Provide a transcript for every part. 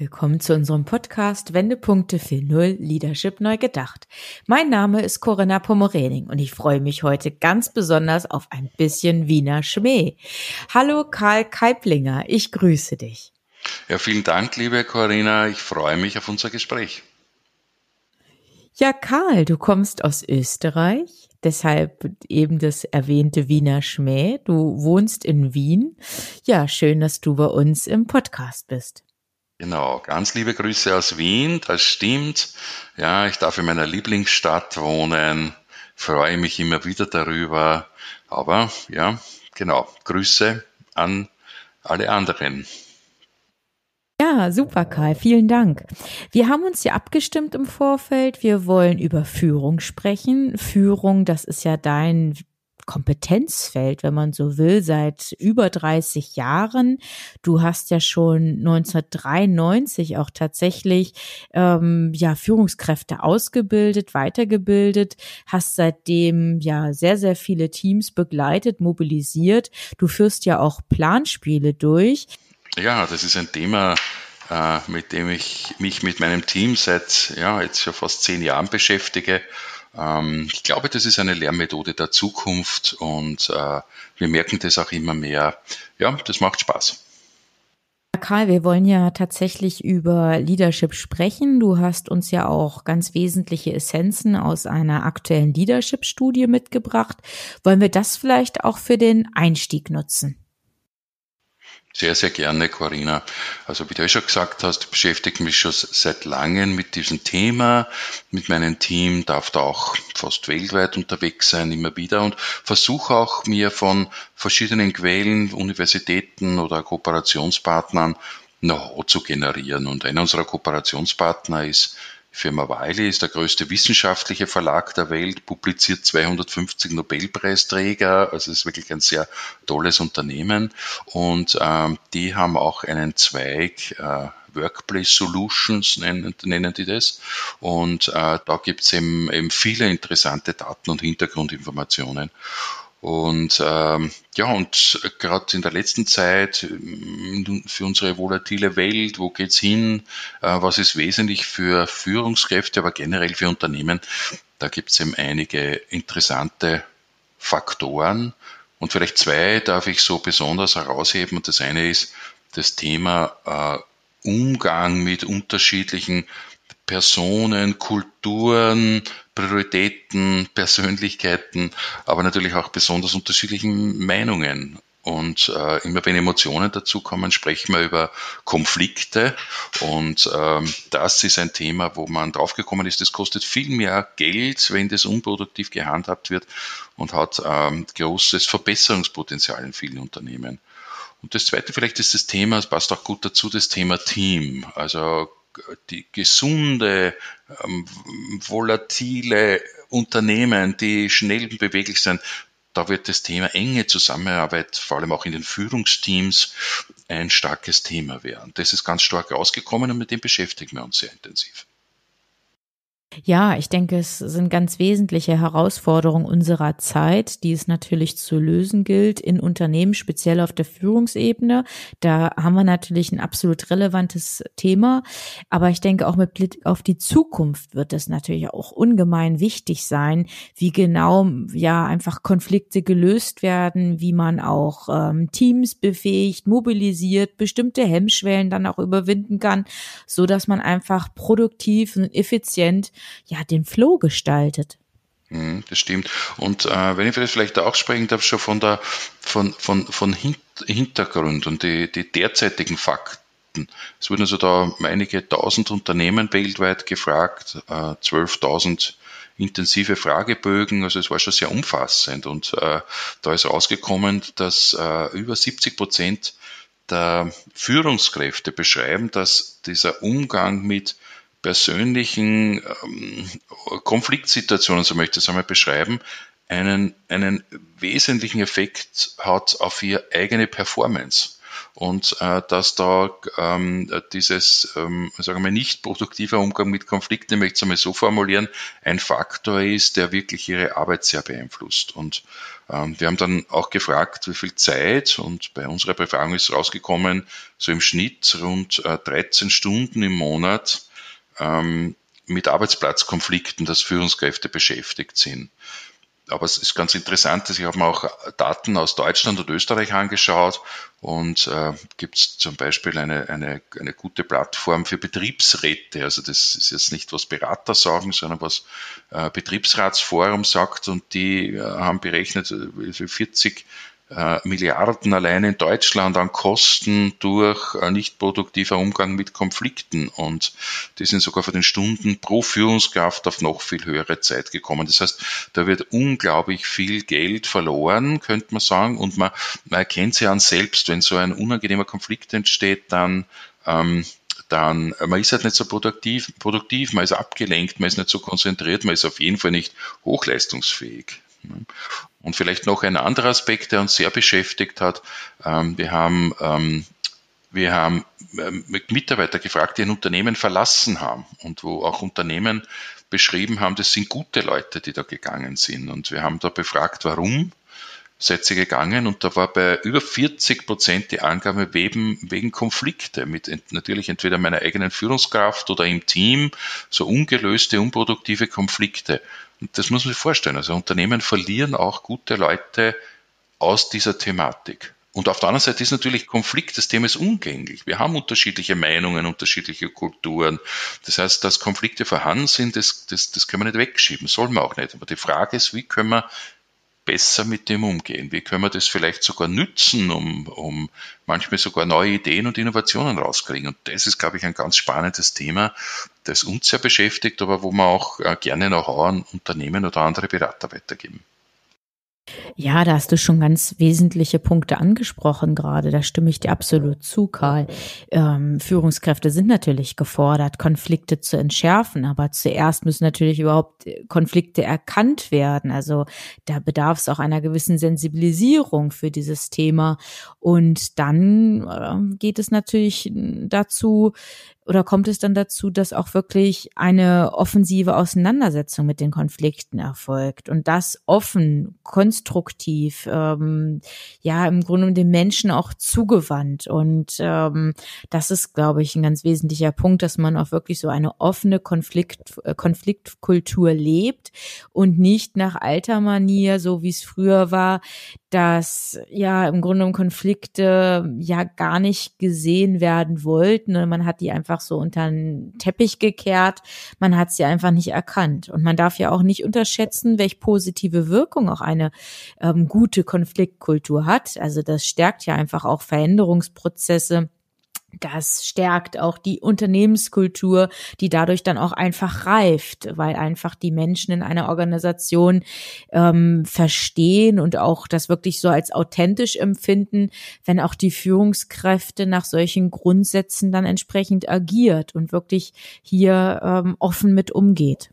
Willkommen zu unserem Podcast Wendepunkte 4.0 Leadership neu gedacht. Mein Name ist Corinna Pomorening und ich freue mich heute ganz besonders auf ein bisschen Wiener Schmäh. Hallo Karl Keiplinger, ich grüße dich. Ja, vielen Dank, liebe Corinna. Ich freue mich auf unser Gespräch. Ja, Karl, du kommst aus Österreich, deshalb eben das erwähnte Wiener Schmäh. Du wohnst in Wien. Ja, schön, dass du bei uns im Podcast bist. Genau, ganz liebe Grüße aus Wien, das stimmt. Ja, ich darf in meiner Lieblingsstadt wohnen, freue mich immer wieder darüber. Aber ja, genau, Grüße an alle anderen. Ja, super, Kai. Vielen Dank. Wir haben uns ja abgestimmt im Vorfeld. Wir wollen über Führung sprechen. Führung, das ist ja dein Kompetenzfeld, wenn man so will, seit über 30 Jahren. Du hast ja schon 1993 auch tatsächlich ähm, ja Führungskräfte ausgebildet, weitergebildet, hast seitdem ja sehr sehr viele Teams begleitet, mobilisiert. Du führst ja auch Planspiele durch. Ja, das ist ein Thema, äh, mit dem ich mich mit meinem Team seit ja jetzt schon fast zehn Jahren beschäftige ich glaube, das ist eine Lehrmethode der Zukunft und äh, wir merken das auch immer mehr. Ja, das macht Spaß. Karl, wir wollen ja tatsächlich über Leadership sprechen. Du hast uns ja auch ganz wesentliche Essenzen aus einer aktuellen Leadership-Studie mitgebracht. Wollen wir das vielleicht auch für den Einstieg nutzen? Sehr, sehr gerne, Corinna. Also wie du ja schon gesagt hast, beschäftige mich schon seit langem mit diesem Thema, mit meinem Team, darf da auch fast weltweit unterwegs sein, immer wieder und versuche auch mir von verschiedenen Quellen, Universitäten oder Kooperationspartnern Know-how zu generieren. Und einer unserer Kooperationspartner ist Firma Wiley ist der größte wissenschaftliche Verlag der Welt, publiziert 250 Nobelpreisträger, also ist wirklich ein sehr tolles Unternehmen. Und ähm, die haben auch einen Zweig, äh, Workplace Solutions nennen, nennen die das. Und äh, da gibt es eben, eben viele interessante Daten und Hintergrundinformationen. Und ähm, ja, und gerade in der letzten Zeit ähm, für unsere volatile Welt, wo geht's hin, äh, was ist wesentlich für Führungskräfte, aber generell für Unternehmen, da gibt's eben einige interessante Faktoren. Und vielleicht zwei darf ich so besonders herausheben. Und das eine ist das Thema äh, Umgang mit unterschiedlichen Personen, Kulturen, Prioritäten, Persönlichkeiten, aber natürlich auch besonders unterschiedlichen Meinungen. Und äh, immer wenn Emotionen dazukommen, sprechen wir über Konflikte. Und ähm, das ist ein Thema, wo man draufgekommen ist, das kostet viel mehr Geld, wenn das unproduktiv gehandhabt wird und hat ähm, großes Verbesserungspotenzial in vielen Unternehmen. Und das zweite vielleicht ist das Thema, es passt auch gut dazu, das Thema Team. Also die gesunde, ähm, volatile Unternehmen, die schnell beweglich sind, da wird das Thema enge Zusammenarbeit, vor allem auch in den Führungsteams, ein starkes Thema werden. Das ist ganz stark rausgekommen und mit dem beschäftigen wir uns sehr intensiv. Ja, ich denke, es sind ganz wesentliche Herausforderungen unserer Zeit, die es natürlich zu lösen gilt in Unternehmen, speziell auf der Führungsebene. Da haben wir natürlich ein absolut relevantes Thema. Aber ich denke, auch mit Blick auf die Zukunft wird es natürlich auch ungemein wichtig sein, wie genau ja einfach Konflikte gelöst werden, wie man auch ähm, Teams befähigt, mobilisiert, bestimmte Hemmschwellen dann auch überwinden kann, so dass man einfach produktiv und effizient ja den Flow gestaltet. Mhm, das stimmt. Und äh, wenn ich vielleicht auch sprechen darf, schon von der von, von, von Hintergrund und die, die derzeitigen Fakten. Es wurden also da einige tausend Unternehmen weltweit gefragt, äh, 12.000 intensive Fragebögen, also es war schon sehr umfassend und äh, da ist rausgekommen, dass äh, über 70 Prozent der Führungskräfte beschreiben, dass dieser Umgang mit persönlichen ähm, Konfliktsituationen, so möchte ich es einmal beschreiben, einen, einen wesentlichen Effekt hat auf ihre eigene Performance und äh, dass da ähm, dieses, ähm, sagen wir, nicht produktiver Umgang mit Konflikten, ich möchte es einmal so formulieren, ein Faktor ist, der wirklich ihre Arbeit sehr beeinflusst. Und ähm, wir haben dann auch gefragt, wie viel Zeit, und bei unserer Befragung ist rausgekommen, so im Schnitt rund äh, 13 Stunden im Monat ähm, mit Arbeitsplatzkonflikten, dass Führungskräfte beschäftigt sind. Aber es ist ganz interessant, dass ich habe mir auch Daten aus Deutschland und Österreich angeschaut und äh, gibt es zum Beispiel eine, eine, eine gute Plattform für Betriebsräte. Also das ist jetzt nicht, was Berater sagen, sondern was äh, Betriebsratsforum sagt und die äh, haben berechnet, 40 äh, äh, Milliarden allein in Deutschland an Kosten durch äh, nicht produktiver Umgang mit Konflikten. Und die sind sogar von den Stunden pro Führungskraft auf noch viel höhere Zeit gekommen. Das heißt, da wird unglaublich viel Geld verloren, könnte man sagen. Und man, man erkennt sich an selbst, wenn so ein unangenehmer Konflikt entsteht, dann ähm, dann man ist halt nicht so produktiv, produktiv, man ist abgelenkt, man ist nicht so konzentriert, man ist auf jeden Fall nicht hochleistungsfähig. Und vielleicht noch ein anderer Aspekt, der uns sehr beschäftigt hat. Ähm, wir haben, ähm, wir haben ähm, Mitarbeiter gefragt, die ein Unternehmen verlassen haben und wo auch Unternehmen beschrieben haben, das sind gute Leute, die da gegangen sind. Und wir haben da befragt, warum seid ihr gegangen und da war bei über 40 Prozent die Angabe wegen, wegen Konflikte mit natürlich entweder meiner eigenen Führungskraft oder im Team, so ungelöste, unproduktive Konflikte. Und das muss man sich vorstellen. Also Unternehmen verlieren auch gute Leute aus dieser Thematik. Und auf der anderen Seite ist natürlich Konflikt, das Thema ist umgänglich. Wir haben unterschiedliche Meinungen, unterschiedliche Kulturen. Das heißt, dass Konflikte vorhanden sind, das, das, das können wir nicht wegschieben, soll man auch nicht. Aber die Frage ist, wie können wir besser mit dem umgehen? Wie können wir das vielleicht sogar nützen, um, um manchmal sogar neue Ideen und Innovationen rauskriegen? Und das ist, glaube ich, ein ganz spannendes Thema, das uns sehr beschäftigt, aber wo wir auch äh, gerne Know-how an Unternehmen oder andere Berater weitergeben. Ja, da hast du schon ganz wesentliche Punkte angesprochen gerade. Da stimme ich dir absolut zu, Karl. Ähm, Führungskräfte sind natürlich gefordert, Konflikte zu entschärfen, aber zuerst müssen natürlich überhaupt Konflikte erkannt werden. Also da bedarf es auch einer gewissen Sensibilisierung für dieses Thema. Und dann äh, geht es natürlich dazu, oder kommt es dann dazu, dass auch wirklich eine offensive Auseinandersetzung mit den Konflikten erfolgt und das offen, konstruktiv, ähm, ja im Grunde dem Menschen auch zugewandt? Und ähm, das ist, glaube ich, ein ganz wesentlicher Punkt, dass man auch wirklich so eine offene Konflikt, äh, Konfliktkultur lebt und nicht nach alter Manier, so wie es früher war, dass ja im Grunde Konflikte ja gar nicht gesehen werden wollten. Und man hat die einfach so unter den Teppich gekehrt. Man hat sie einfach nicht erkannt. Und man darf ja auch nicht unterschätzen, welche positive Wirkung auch eine ähm, gute Konfliktkultur hat. Also das stärkt ja einfach auch Veränderungsprozesse das stärkt auch die Unternehmenskultur, die dadurch dann auch einfach reift, weil einfach die Menschen in einer Organisation ähm, verstehen und auch das wirklich so als authentisch empfinden, wenn auch die Führungskräfte nach solchen Grundsätzen dann entsprechend agiert und wirklich hier ähm, offen mit umgeht.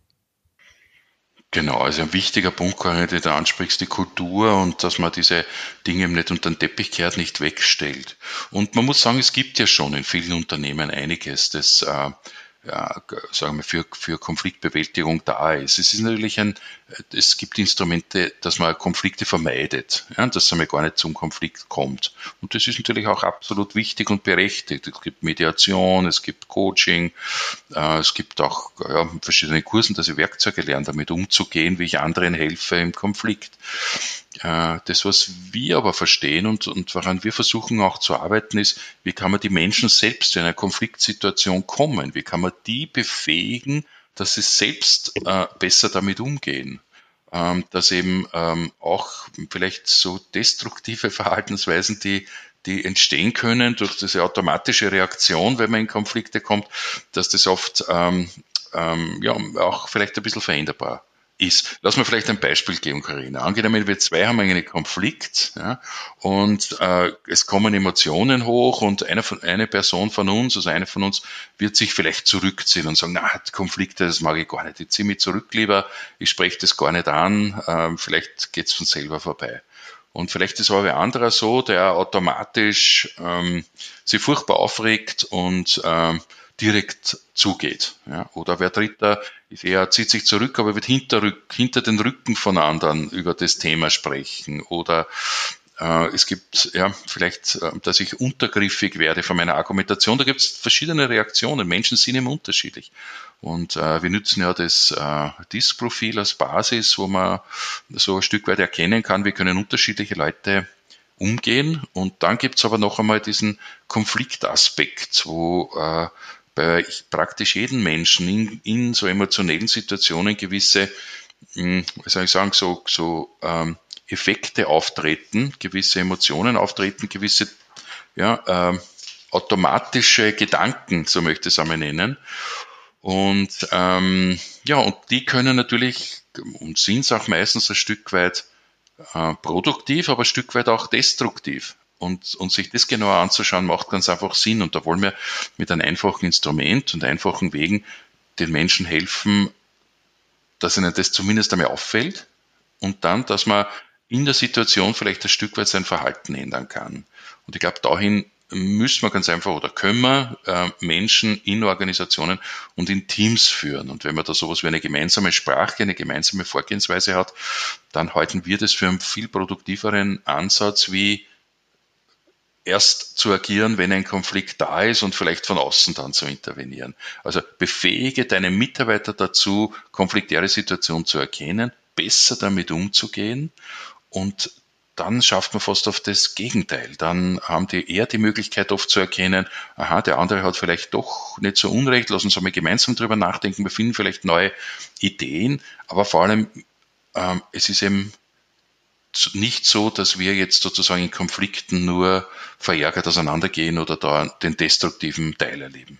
Genau, also ein wichtiger Punkt, den du ansprichst, die Kultur und dass man diese Dinge nicht unter den Teppich kehrt, nicht wegstellt. Und man muss sagen, es gibt ja schon in vielen Unternehmen einiges, das äh, ja, sagen wir, für, für Konfliktbewältigung da ist. Es ist natürlich ein, es gibt Instrumente, dass man Konflikte vermeidet, ja, dass es gar nicht zum Konflikt kommt. Und das ist natürlich auch absolut wichtig und berechtigt. Es gibt Mediation, es gibt Coaching, äh, es gibt auch ja, verschiedene Kursen, dass ich Werkzeuge lerne, damit umzugehen, wie ich anderen helfe im Konflikt. Äh, das, was wir aber verstehen und, und woran wir versuchen auch zu arbeiten, ist, wie kann man die Menschen selbst in eine Konfliktsituation kommen? Wie kann man die befähigen, dass sie selbst äh, besser damit umgehen? Ähm, dass eben ähm, auch vielleicht so destruktive Verhaltensweisen, die, die entstehen können durch diese automatische Reaktion, wenn man in Konflikte kommt, dass das oft ähm, ähm ja, auch vielleicht ein bisschen veränderbar ist. Lass mir vielleicht ein Beispiel geben, Karina. Angenommen, wir zwei haben einen Konflikt ja, und äh, es kommen Emotionen hoch und eine, eine Person von uns, also eine von uns, wird sich vielleicht zurückziehen und sagen, na, Konflikte, das mag ich gar nicht. Ich ziehe mich zurück lieber, ich spreche das gar nicht an, äh, vielleicht geht's von selber vorbei. Und vielleicht ist aber ein anderer so, der automatisch ähm, sich furchtbar aufregt und ähm, direkt zugeht. Ja? Oder wer Dritter eher, zieht sich zurück, aber wird hinter, hinter den Rücken von anderen über das Thema sprechen. Oder äh, es gibt ja vielleicht, äh, dass ich untergriffig werde von meiner Argumentation. Da gibt es verschiedene Reaktionen. Menschen sind immer unterschiedlich. Und äh, wir nutzen ja das äh, DISC-Profil als Basis, wo man so ein Stück weit erkennen kann, wie können unterschiedliche Leute umgehen. Und dann gibt es aber noch einmal diesen Konfliktaspekt, wo äh, bei praktisch jedem Menschen in, in so emotionellen Situationen gewisse, hm, wie soll ich sagen, so, so ähm, Effekte auftreten, gewisse Emotionen auftreten, gewisse ja, ähm, automatische Gedanken, so möchte ich es einmal nennen. Und ähm, ja, und die können natürlich und sind es auch meistens ein Stück weit äh, produktiv, aber ein Stück weit auch destruktiv. Und, und sich das genauer anzuschauen, macht ganz einfach Sinn. Und da wollen wir mit einem einfachen Instrument und einfachen Wegen den Menschen helfen, dass ihnen das zumindest einmal auffällt und dann, dass man in der Situation vielleicht ein Stück weit sein Verhalten ändern kann. Und ich glaube, dahin müssen wir ganz einfach oder können wir äh, Menschen in Organisationen und in Teams führen. Und wenn man da sowas wie eine gemeinsame Sprache, eine gemeinsame Vorgehensweise hat, dann halten wir das für einen viel produktiveren Ansatz wie erst zu agieren, wenn ein Konflikt da ist und vielleicht von außen dann zu intervenieren. Also befähige deine Mitarbeiter dazu, konfliktäre Situationen zu erkennen, besser damit umzugehen und dann schafft man fast auf das Gegenteil. Dann haben die eher die Möglichkeit oft zu erkennen, aha, der andere hat vielleicht doch nicht so Unrecht, lass uns einmal gemeinsam drüber nachdenken, wir finden vielleicht neue Ideen, aber vor allem, ähm, es ist eben nicht so, dass wir jetzt sozusagen in Konflikten nur verärgert auseinandergehen oder da den destruktiven Teil erleben.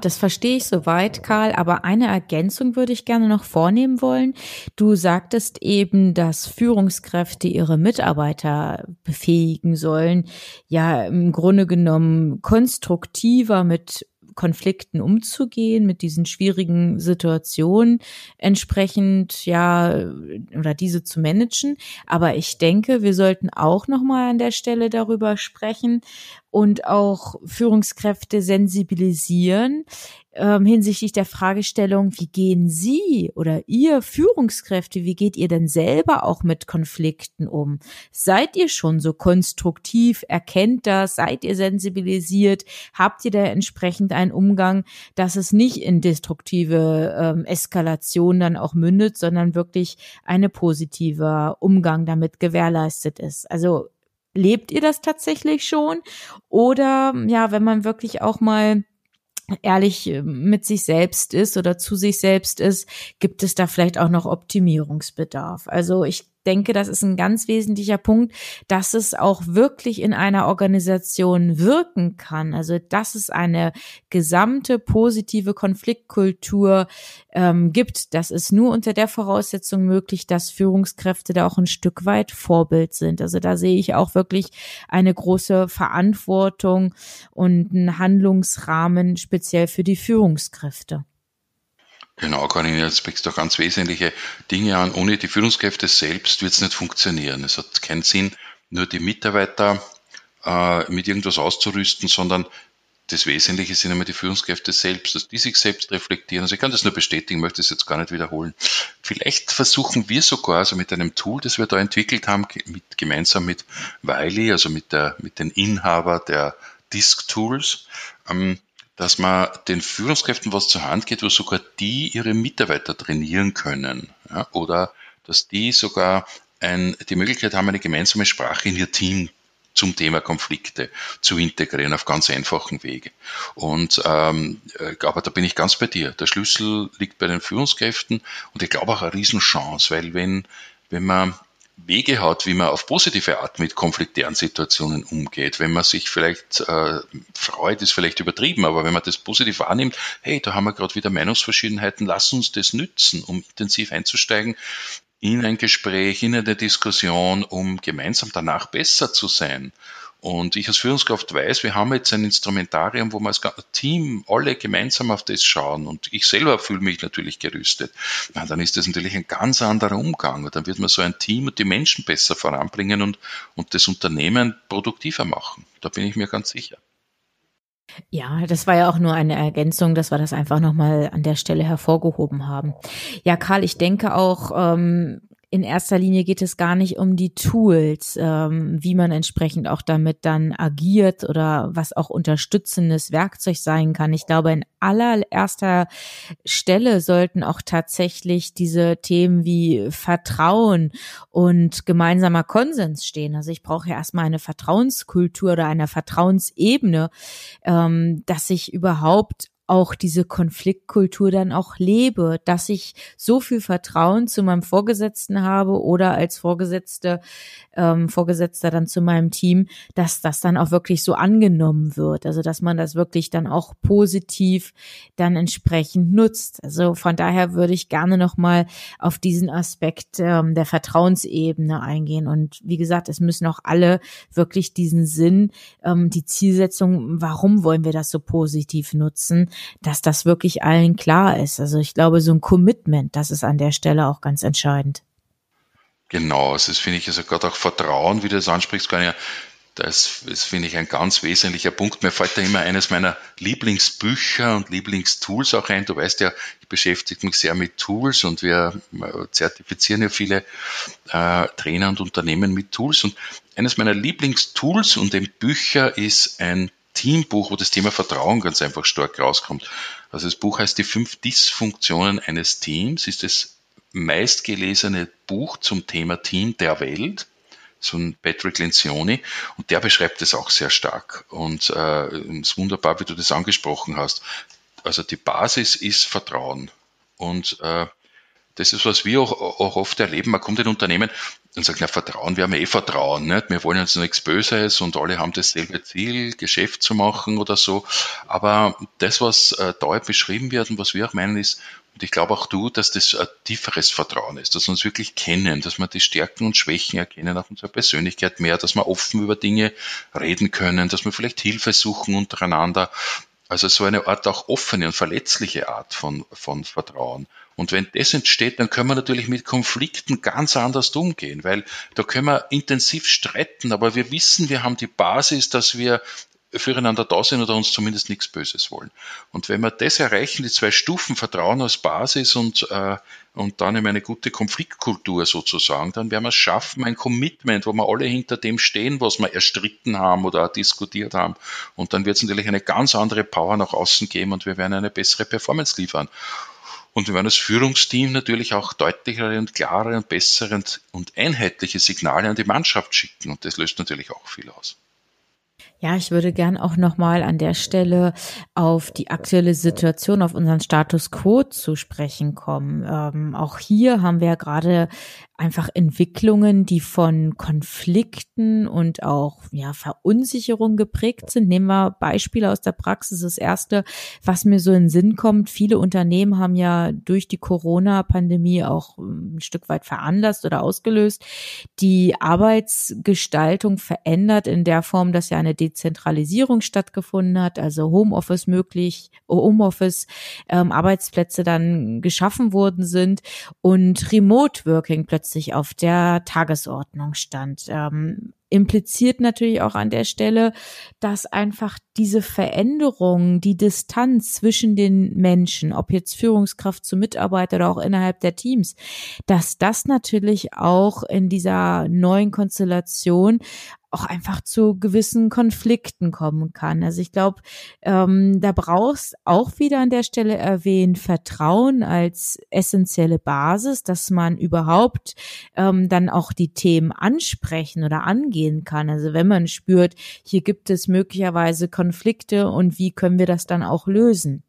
Das verstehe ich soweit, Karl, aber eine Ergänzung würde ich gerne noch vornehmen wollen. Du sagtest eben, dass Führungskräfte ihre Mitarbeiter befähigen sollen, ja im Grunde genommen konstruktiver mit Konflikten umzugehen, mit diesen schwierigen Situationen entsprechend ja oder diese zu managen. Aber ich denke, wir sollten auch noch mal an der Stelle darüber sprechen und auch Führungskräfte sensibilisieren, ähm, hinsichtlich der Fragestellung, wie gehen Sie oder ihr Führungskräfte, wie geht ihr denn selber auch mit Konflikten um? Seid ihr schon so konstruktiv? Erkennt das? Seid ihr sensibilisiert? Habt ihr da entsprechend einen Umgang, dass es nicht in destruktive ähm, Eskalation dann auch mündet, sondern wirklich eine positive Umgang damit gewährleistet ist? Also lebt ihr das tatsächlich schon? Oder ja, wenn man wirklich auch mal ehrlich äh, mit sich selbst ist oder zu sich selbst ist, gibt es da vielleicht auch noch Optimierungsbedarf. Also ich denke, das ist ein ganz wesentlicher Punkt, dass es auch wirklich in einer Organisation wirken kann. Also dass es eine gesamte positive Konfliktkultur ähm, gibt. Das ist nur unter der Voraussetzung möglich, dass Führungskräfte da auch ein Stück weit Vorbild sind. Also da sehe ich auch wirklich eine große Verantwortung und einen Handlungsrahmen speziell für die Führungskräfte. Genau, Karin, jetzt sprichst du ganz wesentliche Dinge an. Ohne die Führungskräfte selbst wird es nicht funktionieren. Es hat keinen Sinn, nur die Mitarbeiter äh, mit irgendwas auszurüsten, sondern das Wesentliche sind immer die Führungskräfte selbst, dass die sich selbst reflektieren. Also ich kann das nur bestätigen, möchte es jetzt gar nicht wiederholen. Vielleicht versuchen wir sogar, also mit einem Tool, das wir da entwickelt haben, mit, gemeinsam mit Wiley, also mit, der, mit den Inhaber der Disk Tools, ähm, dass man den Führungskräften was zur Hand geht, wo sogar die ihre Mitarbeiter trainieren können. Ja, oder dass die sogar ein, die Möglichkeit haben, eine gemeinsame Sprache in ihr Team zum Thema Konflikte zu integrieren auf ganz einfachen Wege. Und ähm, äh, aber da bin ich ganz bei dir. Der Schlüssel liegt bei den Führungskräften und ich glaube auch eine Riesenchance, weil wenn wenn man Wege hat, wie man auf positive Art mit konfliktären Situationen umgeht. Wenn man sich vielleicht äh, freut, ist vielleicht übertrieben, aber wenn man das positiv wahrnimmt, hey, da haben wir gerade wieder Meinungsverschiedenheiten, lass uns das nützen, um intensiv einzusteigen in ein Gespräch, in eine Diskussion, um gemeinsam danach besser zu sein. Und ich als Führungskraft weiß, wir haben jetzt ein Instrumentarium, wo wir als Team alle gemeinsam auf das schauen. Und ich selber fühle mich natürlich gerüstet. Na, dann ist das natürlich ein ganz anderer Umgang. Und dann wird man so ein Team und die Menschen besser voranbringen und, und das Unternehmen produktiver machen. Da bin ich mir ganz sicher. Ja, das war ja auch nur eine Ergänzung, dass wir das einfach nochmal an der Stelle hervorgehoben haben. Ja, Karl, ich denke auch, ähm, in erster Linie geht es gar nicht um die Tools, ähm, wie man entsprechend auch damit dann agiert oder was auch unterstützendes Werkzeug sein kann. Ich glaube, in allererster Stelle sollten auch tatsächlich diese Themen wie Vertrauen und gemeinsamer Konsens stehen. Also ich brauche ja erstmal eine Vertrauenskultur oder eine Vertrauensebene, ähm, dass ich überhaupt auch diese Konfliktkultur dann auch lebe, dass ich so viel Vertrauen zu meinem Vorgesetzten habe oder als Vorgesetzte, ähm, Vorgesetzter dann zu meinem Team, dass das dann auch wirklich so angenommen wird. Also dass man das wirklich dann auch positiv dann entsprechend nutzt. Also von daher würde ich gerne nochmal auf diesen Aspekt ähm, der Vertrauensebene eingehen. Und wie gesagt, es müssen auch alle wirklich diesen Sinn, ähm, die Zielsetzung, warum wollen wir das so positiv nutzen, dass das wirklich allen klar ist. Also ich glaube, so ein Commitment, das ist an der Stelle auch ganz entscheidend. Genau, also das finde ich also gerade auch Vertrauen, wie du das ansprichst, kann ja das, das finde ich ein ganz wesentlicher Punkt. Mir fällt da immer eines meiner Lieblingsbücher und Lieblingstools auch ein. Du weißt ja, ich beschäftige mich sehr mit Tools und wir zertifizieren ja viele äh, Trainer und Unternehmen mit Tools. Und eines meiner Lieblingstools und den Bücher ist ein Teambuch, wo das Thema Vertrauen ganz einfach stark rauskommt. Also das Buch heißt Die fünf Dysfunktionen eines Teams, ist das meistgelesene Buch zum Thema Team der Welt so ein Patrick Lencioni und der beschreibt es auch sehr stark und äh, ist wunderbar, wie du das angesprochen hast. Also die Basis ist Vertrauen und äh, das ist, was wir auch, auch oft erleben. Man kommt in Unternehmen und sagt, na, Vertrauen, wir haben eh Vertrauen, nicht? wir wollen jetzt nichts Böses und alle haben dasselbe Ziel, Geschäft zu machen oder so. Aber das, was äh, da beschrieben wird und was wir auch meinen, ist, und ich glaube auch du, dass das ein tieferes Vertrauen ist, dass wir uns wirklich kennen, dass wir die Stärken und Schwächen erkennen, auch unsere Persönlichkeit mehr, dass wir offen über Dinge reden können, dass wir vielleicht Hilfe suchen untereinander. Also so eine Art auch offene und verletzliche Art von, von Vertrauen. Und wenn das entsteht, dann können wir natürlich mit Konflikten ganz anders umgehen, weil da können wir intensiv streiten, aber wir wissen, wir haben die Basis, dass wir füreinander da sind oder uns zumindest nichts Böses wollen. Und wenn wir das erreichen, die zwei Stufen Vertrauen als Basis und, äh, und dann eben eine gute Konfliktkultur sozusagen, dann werden wir es schaffen, ein Commitment, wo wir alle hinter dem stehen, was wir erstritten haben oder diskutiert haben. Und dann wird es natürlich eine ganz andere Power nach außen geben und wir werden eine bessere Performance liefern. Und wir werden als Führungsteam natürlich auch deutlichere und klarere und bessere und einheitliche Signale an die Mannschaft schicken. Und das löst natürlich auch viel aus. Ja, ich würde gern auch nochmal an der Stelle auf die aktuelle Situation, auf unseren Status quo zu sprechen kommen. Ähm, auch hier haben wir ja gerade einfach Entwicklungen, die von Konflikten und auch ja Verunsicherung geprägt sind. Nehmen wir Beispiele aus der Praxis. Das erste, was mir so in den Sinn kommt, viele Unternehmen haben ja durch die Corona-Pandemie auch ein Stück weit veranlasst oder ausgelöst, die Arbeitsgestaltung verändert in der Form, dass ja eine Dezentralisierung stattgefunden hat, also Homeoffice möglich, Homeoffice ähm, Arbeitsplätze dann geschaffen worden sind und Remote Working plötzlich plötzlich auf der Tagesordnung stand. Ähm, impliziert natürlich auch an der Stelle, dass einfach diese Veränderung, die Distanz zwischen den Menschen, ob jetzt Führungskraft zu Mitarbeiter oder auch innerhalb der Teams, dass das natürlich auch in dieser neuen Konstellation auch einfach zu gewissen Konflikten kommen kann. Also ich glaube, ähm, da brauchst auch wieder an der Stelle erwähnt Vertrauen als essentielle Basis, dass man überhaupt ähm, dann auch die Themen ansprechen oder angehen kann. Also wenn man spürt, hier gibt es möglicherweise Konflikte und wie können wir das dann auch lösen.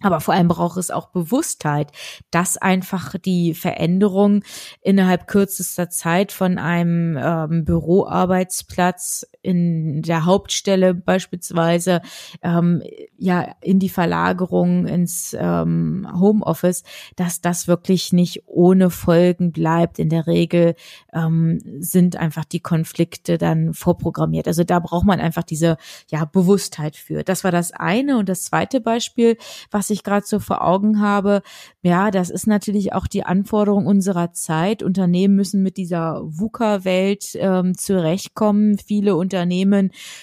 Aber vor allem braucht es auch Bewusstheit, dass einfach die Veränderung innerhalb kürzester Zeit von einem ähm, Büroarbeitsplatz in der Hauptstelle beispielsweise ähm, ja in die Verlagerung ins ähm, Homeoffice, dass das wirklich nicht ohne Folgen bleibt. In der Regel ähm, sind einfach die Konflikte dann vorprogrammiert. Also da braucht man einfach diese ja Bewusstheit für. Das war das eine und das zweite Beispiel, was ich gerade so vor Augen habe, ja, das ist natürlich auch die Anforderung unserer Zeit. Unternehmen müssen mit dieser VUCA-Welt ähm, zurechtkommen. Viele Unternehmen,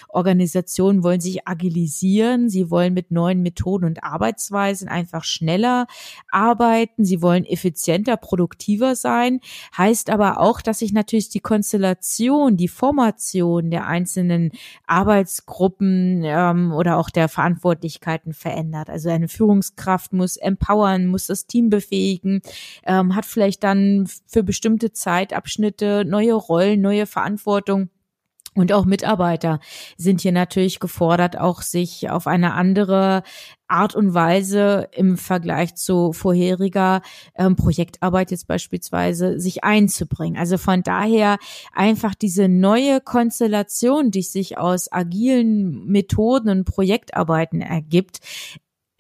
Organisationen wollen sich agilisieren. Sie wollen mit neuen Methoden und Arbeitsweisen einfach schneller arbeiten. Sie wollen effizienter, produktiver sein. Heißt aber auch, dass sich natürlich die Konstellation, die Formation der einzelnen Arbeitsgruppen ähm, oder auch der Verantwortlichkeiten verändert. Also eine Führung Führungskraft muss empowern, muss das Team befähigen, ähm, hat vielleicht dann für bestimmte Zeitabschnitte neue Rollen, neue Verantwortung. Und auch Mitarbeiter sind hier natürlich gefordert, auch sich auf eine andere Art und Weise im Vergleich zu vorheriger ähm, Projektarbeit jetzt beispielsweise sich einzubringen. Also von daher einfach diese neue Konstellation, die sich aus agilen Methoden und Projektarbeiten ergibt,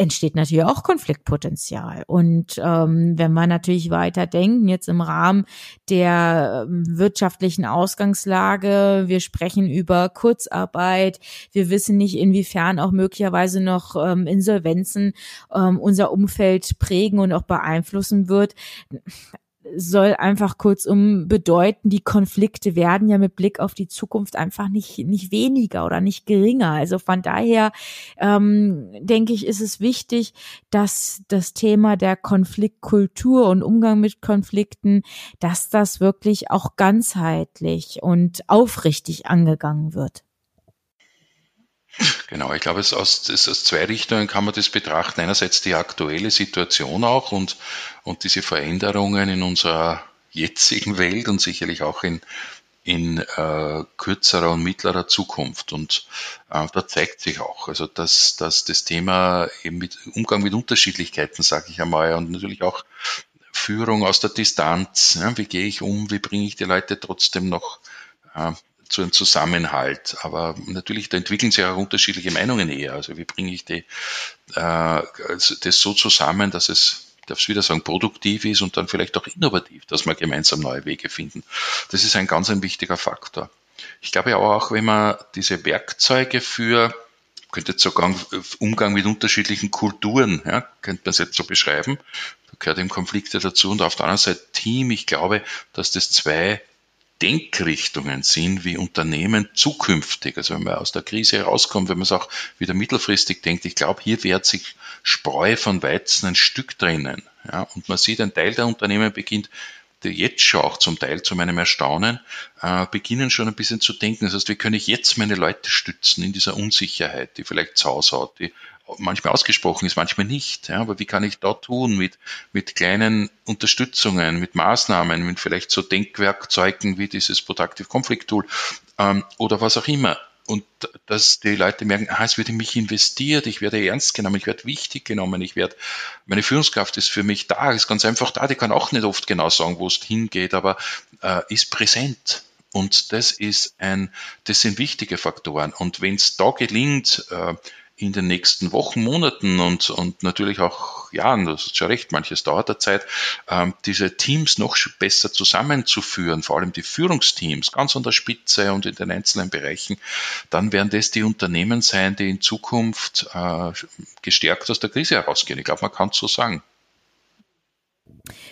entsteht natürlich auch Konfliktpotenzial. Und ähm, wenn wir natürlich weiter denken, jetzt im Rahmen der ähm, wirtschaftlichen Ausgangslage, wir sprechen über Kurzarbeit, wir wissen nicht, inwiefern auch möglicherweise noch ähm, Insolvenzen ähm, unser Umfeld prägen und auch beeinflussen wird soll einfach kurzum bedeuten, die Konflikte werden ja mit Blick auf die Zukunft einfach nicht, nicht weniger oder nicht geringer. Also von daher ähm, denke ich, ist es wichtig, dass das Thema der Konfliktkultur und Umgang mit Konflikten, dass das wirklich auch ganzheitlich und aufrichtig angegangen wird. Genau, ich glaube, es aus, es aus zwei Richtungen kann man das betrachten. Einerseits die aktuelle Situation auch und, und diese Veränderungen in unserer jetzigen Welt und sicherlich auch in, in äh, kürzerer und mittlerer Zukunft. Und äh, da zeigt sich auch, also dass, dass das Thema eben mit Umgang mit Unterschiedlichkeiten, sage ich einmal, und natürlich auch Führung aus der Distanz, ja, wie gehe ich um, wie bringe ich die Leute trotzdem noch äh, zu einem Zusammenhalt. Aber natürlich, da entwickeln sich auch unterschiedliche Meinungen eher. Also wie bringe ich die, äh, das so zusammen, dass es darf es wieder sagen, produktiv ist und dann vielleicht auch innovativ, dass wir gemeinsam neue Wege finden. Das ist ein ganz ein wichtiger Faktor. Ich glaube auch, wenn man diese Werkzeuge für, könnte jetzt sogar Umgang mit unterschiedlichen Kulturen, ja, könnte man es jetzt so beschreiben, da gehört eben Konflikte dazu und auf der anderen Seite Team. Ich glaube, dass das zwei Denkrichtungen sind, wie Unternehmen zukünftig, also wenn man aus der Krise herauskommt, wenn man es auch wieder mittelfristig denkt, ich glaube, hier wird sich Spreu von Weizen ein Stück trennen. Ja, und man sieht, ein Teil der Unternehmen beginnt jetzt schon auch zum Teil zu meinem Erstaunen, äh, beginnen schon ein bisschen zu denken. Das heißt, wie kann ich jetzt meine Leute stützen in dieser Unsicherheit, die vielleicht zu Hause hat, die manchmal ausgesprochen ist, manchmal nicht. Ja, aber wie kann ich da tun mit, mit kleinen Unterstützungen, mit Maßnahmen, mit vielleicht so Denkwerkzeugen wie dieses Productive Conflict Tool ähm, oder was auch immer. Und dass die Leute merken, ah, es wird in mich investiert, ich werde ernst genommen, ich werde wichtig genommen, ich werde, meine Führungskraft ist für mich da, ist ganz einfach da, die kann auch nicht oft genau sagen, wo es hingeht, aber äh, ist präsent. Und das ist ein, das sind wichtige Faktoren. Und wenn es da gelingt, äh, in den nächsten Wochen, Monaten und, und natürlich auch Jahren, das ist schon recht, manches dauert der Zeit, ähm, diese Teams noch besser zusammenzuführen, vor allem die Führungsteams ganz an der Spitze und in den einzelnen Bereichen, dann werden das die Unternehmen sein, die in Zukunft äh, gestärkt aus der Krise herausgehen. Ich glaube, man kann es so sagen.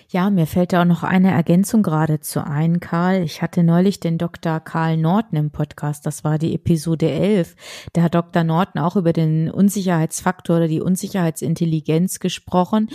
Ja, mir fällt da auch noch eine Ergänzung geradezu ein, Karl. Ich hatte neulich den Dr. Karl Norton im Podcast. Das war die Episode 11. Da hat Dr. Norton auch über den Unsicherheitsfaktor oder die Unsicherheitsintelligenz gesprochen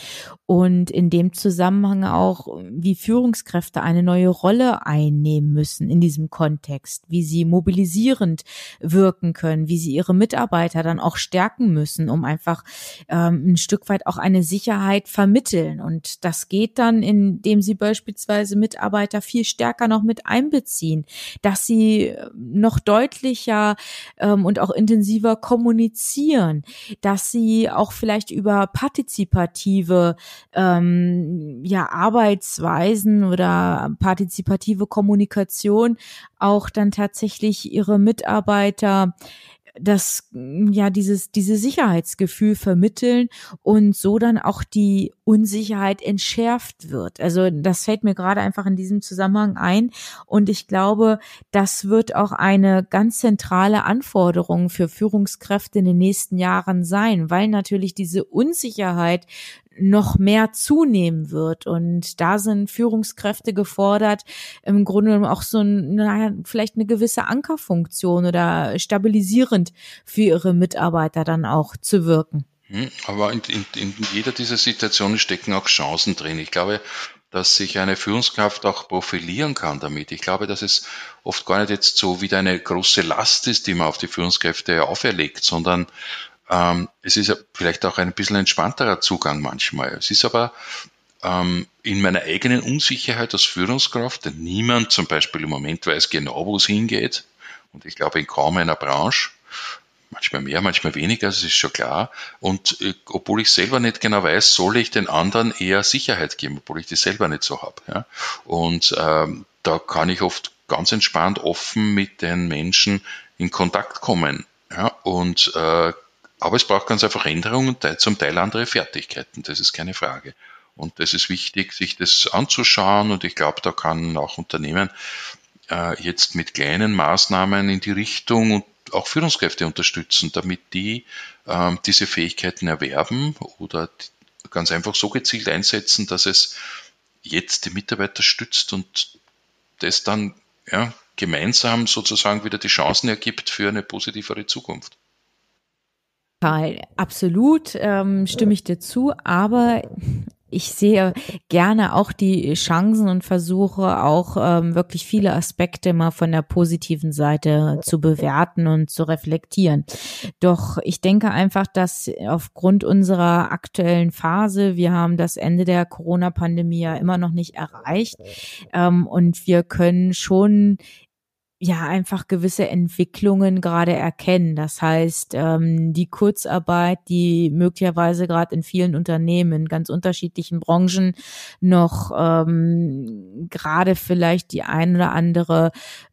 und in dem Zusammenhang auch, wie Führungskräfte eine neue Rolle einnehmen müssen in diesem Kontext, wie sie mobilisierend wirken können, wie sie ihre Mitarbeiter dann auch stärken müssen, um einfach ähm, ein Stück weit auch eine Sicherheit vermitteln. Und das geht dann, indem sie beispielsweise Mitarbeiter viel stärker noch mit einbeziehen, dass sie äh, noch deutlicher ähm, und auch intensiver kommunizieren, dass sie auch vielleicht über partizipative ähm, ja, Arbeitsweisen oder partizipative Kommunikation auch dann tatsächlich ihre Mitarbeiter das ja dieses diese Sicherheitsgefühl vermitteln und so dann auch die Unsicherheit entschärft wird. Also das fällt mir gerade einfach in diesem Zusammenhang ein und ich glaube, das wird auch eine ganz zentrale Anforderung für Führungskräfte in den nächsten Jahren sein, weil natürlich diese Unsicherheit noch mehr zunehmen wird. Und da sind Führungskräfte gefordert, im Grunde auch so ein, naja, vielleicht eine gewisse Ankerfunktion oder stabilisierend für ihre Mitarbeiter dann auch zu wirken. Hm, aber in, in, in jeder dieser Situationen stecken auch Chancen drin. Ich glaube, dass sich eine Führungskraft auch profilieren kann damit. Ich glaube, dass es oft gar nicht jetzt so wieder eine große Last ist, die man auf die Führungskräfte auferlegt, sondern ähm, es ist vielleicht auch ein bisschen entspannterer Zugang manchmal. Es ist aber ähm, in meiner eigenen Unsicherheit als Führungskraft, denn niemand zum Beispiel im Moment weiß genau, wo es hingeht. Und ich glaube in kaum einer Branche. Manchmal mehr, manchmal weniger, das ist schon klar. Und äh, obwohl ich selber nicht genau weiß, soll ich den anderen eher Sicherheit geben, obwohl ich das selber nicht so habe. Ja? Und ähm, da kann ich oft ganz entspannt offen mit den Menschen in Kontakt kommen. Ja? Und äh, aber es braucht ganz einfach Änderungen und zum Teil andere Fertigkeiten, das ist keine Frage. Und das ist wichtig, sich das anzuschauen und ich glaube, da kann auch Unternehmen äh, jetzt mit kleinen Maßnahmen in die Richtung und auch Führungskräfte unterstützen, damit die äh, diese Fähigkeiten erwerben oder ganz einfach so gezielt einsetzen, dass es jetzt die Mitarbeiter stützt und das dann ja, gemeinsam sozusagen wieder die Chancen ergibt für eine positivere Zukunft. Absolut ähm, stimme ich dir zu, aber ich sehe gerne auch die Chancen und versuche auch ähm, wirklich viele Aspekte mal von der positiven Seite zu bewerten und zu reflektieren. Doch ich denke einfach, dass aufgrund unserer aktuellen Phase, wir haben das Ende der Corona-Pandemie ja immer noch nicht erreicht ähm, und wir können schon ja einfach gewisse Entwicklungen gerade erkennen. Das heißt, ähm, die Kurzarbeit, die möglicherweise gerade in vielen Unternehmen ganz unterschiedlichen Branchen noch ähm, gerade vielleicht die ein oder andere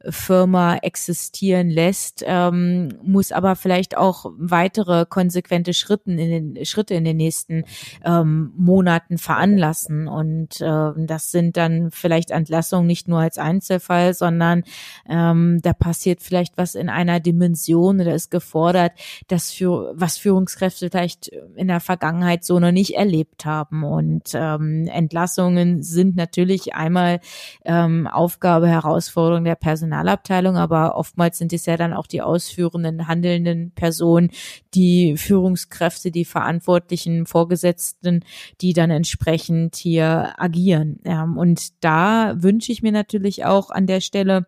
Firma existieren lässt, ähm, muss aber vielleicht auch weitere konsequente Schritten in den, Schritte in den nächsten ähm, Monaten veranlassen. Und äh, das sind dann vielleicht Entlassungen nicht nur als Einzelfall, sondern ähm, ähm, da passiert vielleicht was in einer Dimension oder ist gefordert, das für was Führungskräfte vielleicht in der Vergangenheit so noch nicht erlebt haben. Und ähm, Entlassungen sind natürlich einmal ähm, Aufgabe, Herausforderung der Personalabteilung, aber oftmals sind es ja dann auch die ausführenden, handelnden Personen, die Führungskräfte, die verantwortlichen Vorgesetzten, die dann entsprechend hier agieren. Ähm, und da wünsche ich mir natürlich auch an der Stelle,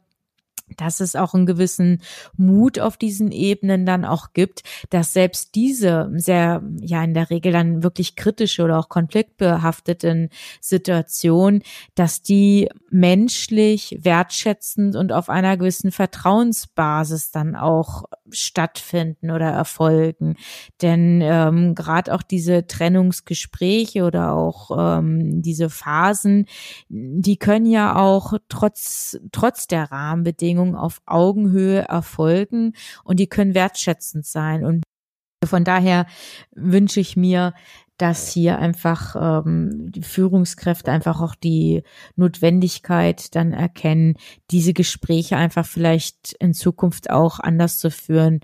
dass es auch einen gewissen Mut auf diesen Ebenen dann auch gibt, dass selbst diese sehr, ja, in der Regel dann wirklich kritische oder auch konfliktbehafteten Situationen, dass die menschlich wertschätzend und auf einer gewissen Vertrauensbasis dann auch stattfinden oder erfolgen. Denn ähm, gerade auch diese Trennungsgespräche oder auch ähm, diese Phasen, die können ja auch trotz, trotz der Rahmenbedingungen Beziehungen auf Augenhöhe erfolgen und die können wertschätzend sein. Und von daher wünsche ich mir, dass hier einfach ähm, die Führungskräfte einfach auch die Notwendigkeit dann erkennen, diese Gespräche einfach vielleicht in Zukunft auch anders zu führen,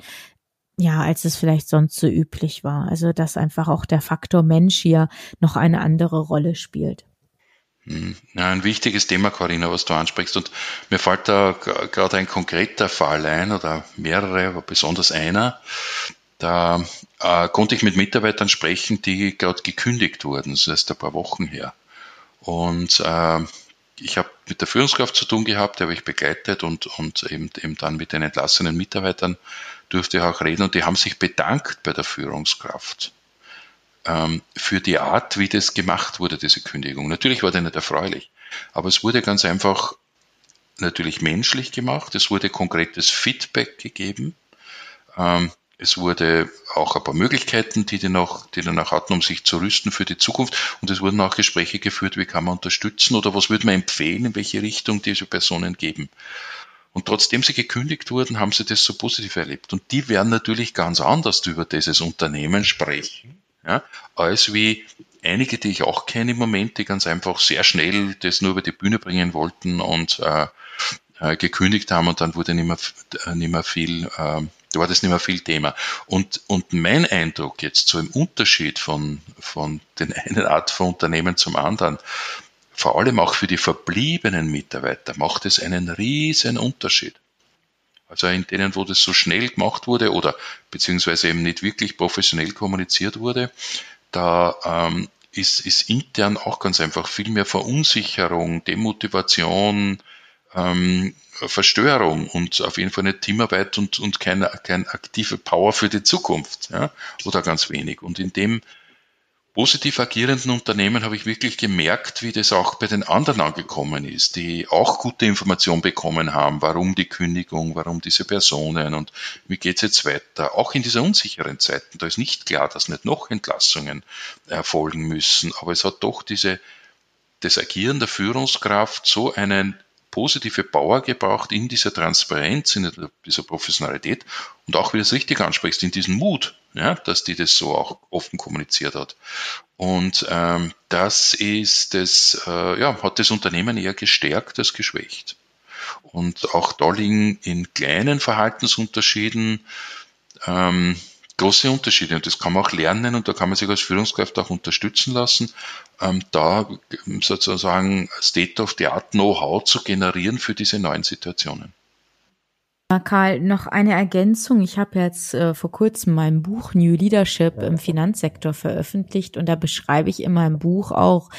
ja, als es vielleicht sonst so üblich war. Also dass einfach auch der Faktor Mensch hier noch eine andere Rolle spielt. Hm, ja, ein wichtiges Thema, Corinna, was du ansprichst. Und mir fällt da gerade ein konkreter Fall ein oder mehrere, aber besonders einer. Da äh, konnte ich mit Mitarbeitern sprechen, die gerade gekündigt wurden, das ist ein paar Wochen her. Und äh, ich habe mit der Führungskraft zu tun gehabt, die habe ich begleitet und, und eben, eben dann mit den entlassenen Mitarbeitern durfte ich auch reden und die haben sich bedankt bei der Führungskraft für die Art, wie das gemacht wurde, diese Kündigung. Natürlich war die nicht erfreulich, aber es wurde ganz einfach natürlich menschlich gemacht. Es wurde konkretes Feedback gegeben. Ähm, es wurde auch ein paar Möglichkeiten, die die, noch, die die noch hatten, um sich zu rüsten für die Zukunft. Und es wurden auch Gespräche geführt, wie kann man unterstützen oder was würde man empfehlen, in welche Richtung diese Personen geben. Und trotzdem sie gekündigt wurden, haben sie das so positiv erlebt. Und die werden natürlich ganz anders über dieses Unternehmen sprechen, ja, als wie einige, die ich auch kenne im Moment, die ganz einfach sehr schnell das nur über die Bühne bringen wollten und äh, äh, gekündigt haben und dann wurde nicht mehr, äh, nicht mehr viel, äh, war das nicht mehr viel Thema. Und, und mein Eindruck jetzt so im Unterschied von, von den einen Art von Unternehmen zum anderen, vor allem auch für die verbliebenen Mitarbeiter, macht es einen riesen Unterschied. Also in denen, wo das so schnell gemacht wurde oder beziehungsweise eben nicht wirklich professionell kommuniziert wurde, da ähm, ist, ist intern auch ganz einfach viel mehr Verunsicherung, Demotivation, ähm, Verstörung und auf jeden Fall eine Teamarbeit und, und keine, keine aktive Power für die Zukunft ja, oder ganz wenig. Und in dem positiv agierenden Unternehmen habe ich wirklich gemerkt, wie das auch bei den anderen angekommen ist, die auch gute Informationen bekommen haben, warum die Kündigung, warum diese Personen und wie geht's jetzt weiter. Auch in dieser unsicheren Zeiten, da ist nicht klar, dass nicht noch Entlassungen erfolgen müssen, aber es hat doch diese, das Agieren der Führungskraft so einen positive Power gebraucht in dieser Transparenz, in dieser Professionalität und auch, wie du es richtig ansprichst, in diesem Mut, ja, dass die das so auch offen kommuniziert hat. Und ähm, das ist das, äh, ja, hat das Unternehmen eher gestärkt als geschwächt. Und auch da liegen in kleinen Verhaltensunterschieden ähm, große Unterschiede und das kann man auch lernen und da kann man sich als Führungskraft auch unterstützen lassen, ähm, da sozusagen State of the Art Know-how zu generieren für diese neuen Situationen. Karl, noch eine Ergänzung. Ich habe jetzt äh, vor kurzem mein Buch New Leadership im Finanzsektor veröffentlicht und da beschreibe ich in meinem Buch auch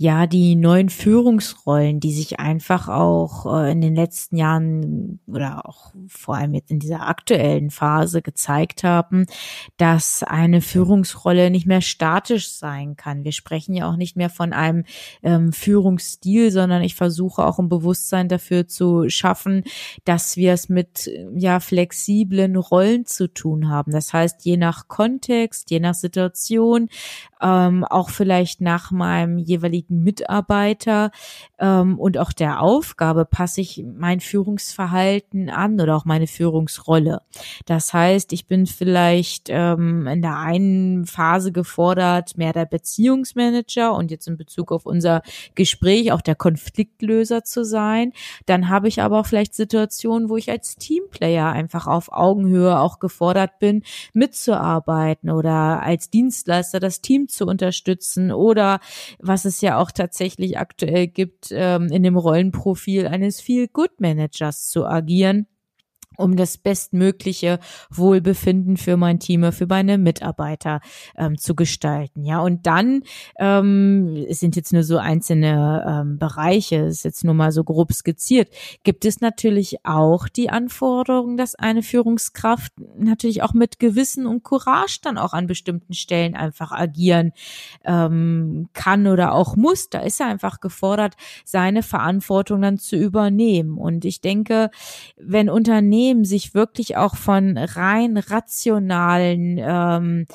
ja die neuen Führungsrollen, die sich einfach auch äh, in den letzten Jahren oder auch vor allem jetzt in dieser aktuellen Phase gezeigt haben, dass eine Führungsrolle nicht mehr statisch sein kann. Wir sprechen ja auch nicht mehr von einem ähm, Führungsstil, sondern ich versuche auch ein Bewusstsein dafür zu schaffen, dass wir es mit ja flexiblen Rollen zu tun haben. Das heißt, je nach Kontext, je nach Situation, ähm, auch vielleicht nach meinem jeweiligen Mitarbeiter ähm, und auch der Aufgabe passe ich mein Führungsverhalten an oder auch meine Führungsrolle. Das heißt, ich bin vielleicht ähm, in der einen Phase gefordert, mehr der Beziehungsmanager und jetzt in Bezug auf unser Gespräch auch der Konfliktlöser zu sein. Dann habe ich aber auch vielleicht Situationen, wo ich als Teamplayer einfach auf Augenhöhe auch gefordert bin, mitzuarbeiten oder als Dienstleister das Team zu unterstützen oder was es ja auch tatsächlich aktuell gibt, ähm, in dem Rollenprofil eines Feel-Good-Managers zu agieren um das bestmögliche Wohlbefinden für mein Team, für meine Mitarbeiter ähm, zu gestalten. Ja, und dann ähm, es sind jetzt nur so einzelne ähm, Bereiche, ist jetzt nur mal so grob skizziert, gibt es natürlich auch die Anforderung, dass eine Führungskraft natürlich auch mit Gewissen und Courage dann auch an bestimmten Stellen einfach agieren ähm, kann oder auch muss. Da ist er einfach gefordert, seine Verantwortung dann zu übernehmen. Und ich denke, wenn Unternehmen Unternehmen sich wirklich auch von rein rationalen ähm,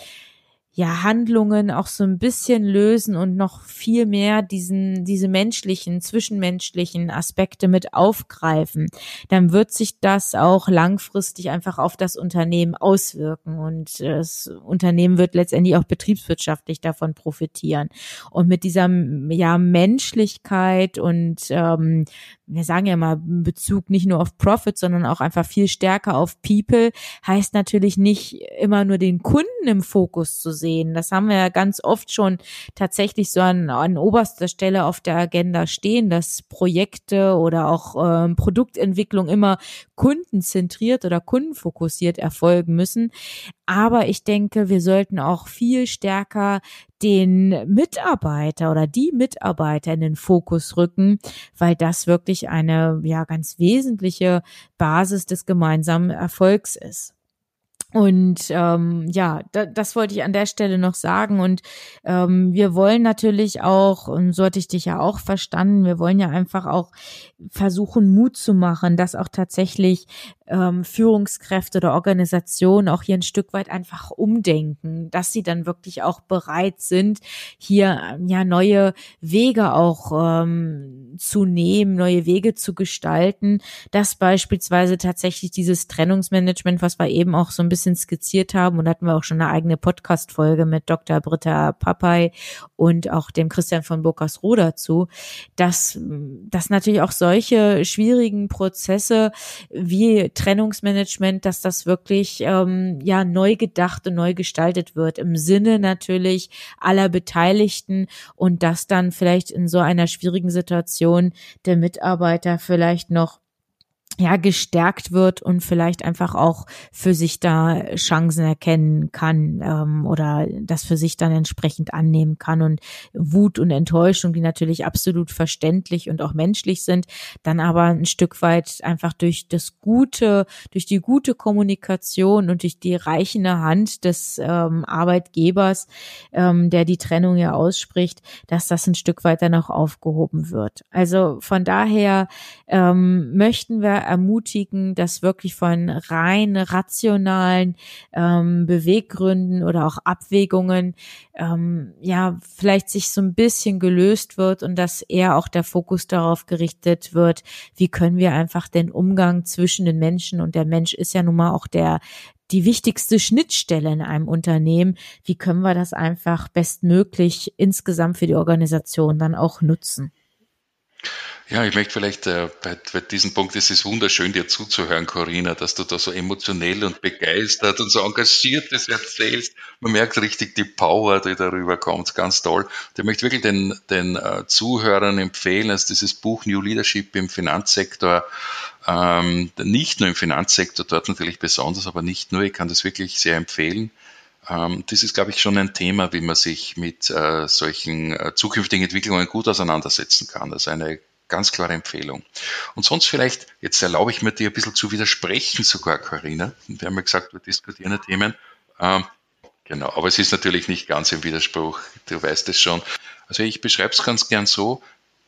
ja, Handlungen auch so ein bisschen lösen und noch viel mehr diesen, diese menschlichen, zwischenmenschlichen Aspekte mit aufgreifen, dann wird sich das auch langfristig einfach auf das Unternehmen auswirken und das Unternehmen wird letztendlich auch betriebswirtschaftlich davon profitieren. Und mit dieser, ja, Menschlichkeit und, ähm, wir sagen ja mal Bezug nicht nur auf Profit, sondern auch einfach viel stärker auf People, heißt natürlich nicht immer nur den Kunden im Fokus zu sehen. Das haben wir ja ganz oft schon tatsächlich so an, an oberster Stelle auf der Agenda stehen, dass Projekte oder auch ähm, Produktentwicklung immer kundenzentriert oder kundenfokussiert erfolgen müssen. Aber ich denke, wir sollten auch viel stärker den Mitarbeiter oder die Mitarbeiter in den Fokus rücken, weil das wirklich eine ja ganz wesentliche Basis des gemeinsamen Erfolgs ist. Und ähm, ja, da, das wollte ich an der Stelle noch sagen. Und ähm, wir wollen natürlich auch, und so hatte ich dich ja auch verstanden, wir wollen ja einfach auch versuchen, Mut zu machen, dass auch tatsächlich ähm, Führungskräfte oder Organisationen auch hier ein Stück weit einfach umdenken, dass sie dann wirklich auch bereit sind, hier ähm, ja neue Wege auch ähm, zu nehmen, neue Wege zu gestalten, dass beispielsweise tatsächlich dieses Trennungsmanagement, was wir eben auch so ein bisschen skizziert haben, und hatten wir auch schon eine eigene Podcast-Folge mit Dr. Britta Papay und auch dem Christian von Burkasroh dazu, dass, dass natürlich auch solche schwierigen Prozesse wie Trennungsmanagement, dass das wirklich ähm, ja neu gedacht und neu gestaltet wird im Sinne natürlich aller Beteiligten und dass dann vielleicht in so einer schwierigen Situation der Mitarbeiter vielleicht noch ja, gestärkt wird und vielleicht einfach auch für sich da Chancen erkennen kann ähm, oder das für sich dann entsprechend annehmen kann und Wut und Enttäuschung, die natürlich absolut verständlich und auch menschlich sind, dann aber ein Stück weit einfach durch das Gute, durch die gute Kommunikation und durch die reichende Hand des ähm, Arbeitgebers, ähm, der die Trennung ja ausspricht, dass das ein Stück weit dann auch aufgehoben wird. Also von daher ähm, möchten wir ermutigen, dass wirklich von rein rationalen ähm, Beweggründen oder auch Abwägungen ähm, ja vielleicht sich so ein bisschen gelöst wird und dass eher auch der Fokus darauf gerichtet wird, wie können wir einfach den Umgang zwischen den Menschen und der Mensch ist ja nun mal auch der die wichtigste Schnittstelle in einem Unternehmen. Wie können wir das einfach bestmöglich insgesamt für die Organisation dann auch nutzen? Ja, ich möchte vielleicht äh, bei, bei diesem Punkt, es ist wunderschön, dir zuzuhören, Corinna, dass du da so emotionell und begeistert und so engagiert das erzählst. Man merkt richtig die Power, die darüber kommt, ganz toll. Und ich möchte wirklich den, den äh, Zuhörern empfehlen, dass dieses Buch New Leadership im Finanzsektor, ähm, nicht nur im Finanzsektor, dort natürlich besonders, aber nicht nur, ich kann das wirklich sehr empfehlen. Ähm, das ist, glaube ich, schon ein Thema, wie man sich mit äh, solchen äh, zukünftigen Entwicklungen gut auseinandersetzen kann. Also eine Ganz klare Empfehlung. Und sonst vielleicht, jetzt erlaube ich mir dir ein bisschen zu widersprechen sogar, Corinna. Wir haben ja gesagt, wir diskutieren Themen. Ähm, genau, aber es ist natürlich nicht ganz im Widerspruch, du weißt es schon. Also ich beschreibe es ganz gern so,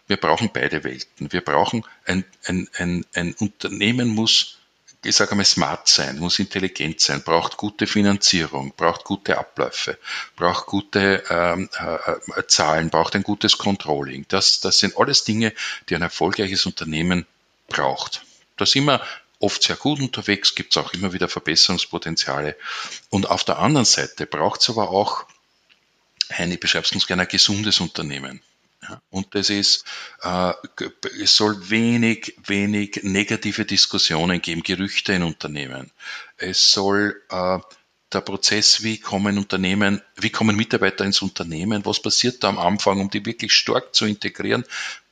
wir brauchen beide Welten. Wir brauchen ein, ein, ein, ein Unternehmen muss ich sage einmal, smart sein, muss intelligent sein, braucht gute Finanzierung, braucht gute Abläufe, braucht gute ähm, äh, äh, Zahlen, braucht ein gutes Controlling. Das, das sind alles Dinge, die ein erfolgreiches Unternehmen braucht. Da sind wir oft sehr gut unterwegs, gibt es auch immer wieder Verbesserungspotenziale. Und auf der anderen Seite braucht es aber auch ein, ich beschreibe es uns gerne, ein gesundes Unternehmen. Ja, und das ist, äh, es soll wenig, wenig negative Diskussionen geben, Gerüchte in Unternehmen. Es soll äh, der Prozess, wie kommen Unternehmen, wie kommen Mitarbeiter ins Unternehmen, was passiert da am Anfang, um die wirklich stark zu integrieren.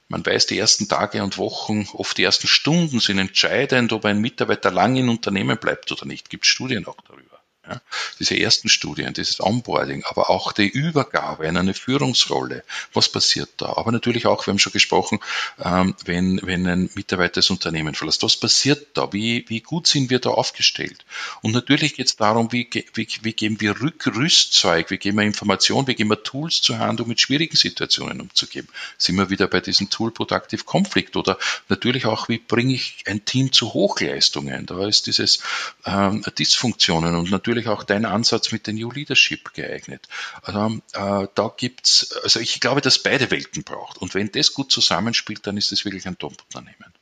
Man weiß, die ersten Tage und Wochen, oft die ersten Stunden sind entscheidend, ob ein Mitarbeiter lang im Unternehmen bleibt oder nicht. Gibt Studien auch darüber. Ja, diese ersten Studien, dieses Onboarding, aber auch die Übergabe in eine Führungsrolle. Was passiert da? Aber natürlich auch, wir haben schon gesprochen, ähm, wenn, wenn ein Mitarbeiter das Unternehmen verlässt. Was passiert da? Wie, wie gut sind wir da aufgestellt? Und natürlich geht es darum, wie, wie, wie geben wir Rückrüstzeug, wie geben wir Informationen, wie geben wir Tools zur Hand, um mit schwierigen Situationen umzugehen. Sind wir wieder bei diesem Tool Productive Conflict oder natürlich auch, wie bringe ich ein Team zu Hochleistungen? Da ist dieses ähm, Dysfunktionen und natürlich natürlich auch dein Ansatz mit den New Leadership geeignet. Also äh, da gibt's, also ich glaube, dass beide Welten braucht. Und wenn das gut zusammenspielt, dann ist es wirklich ein Top-Unternehmen.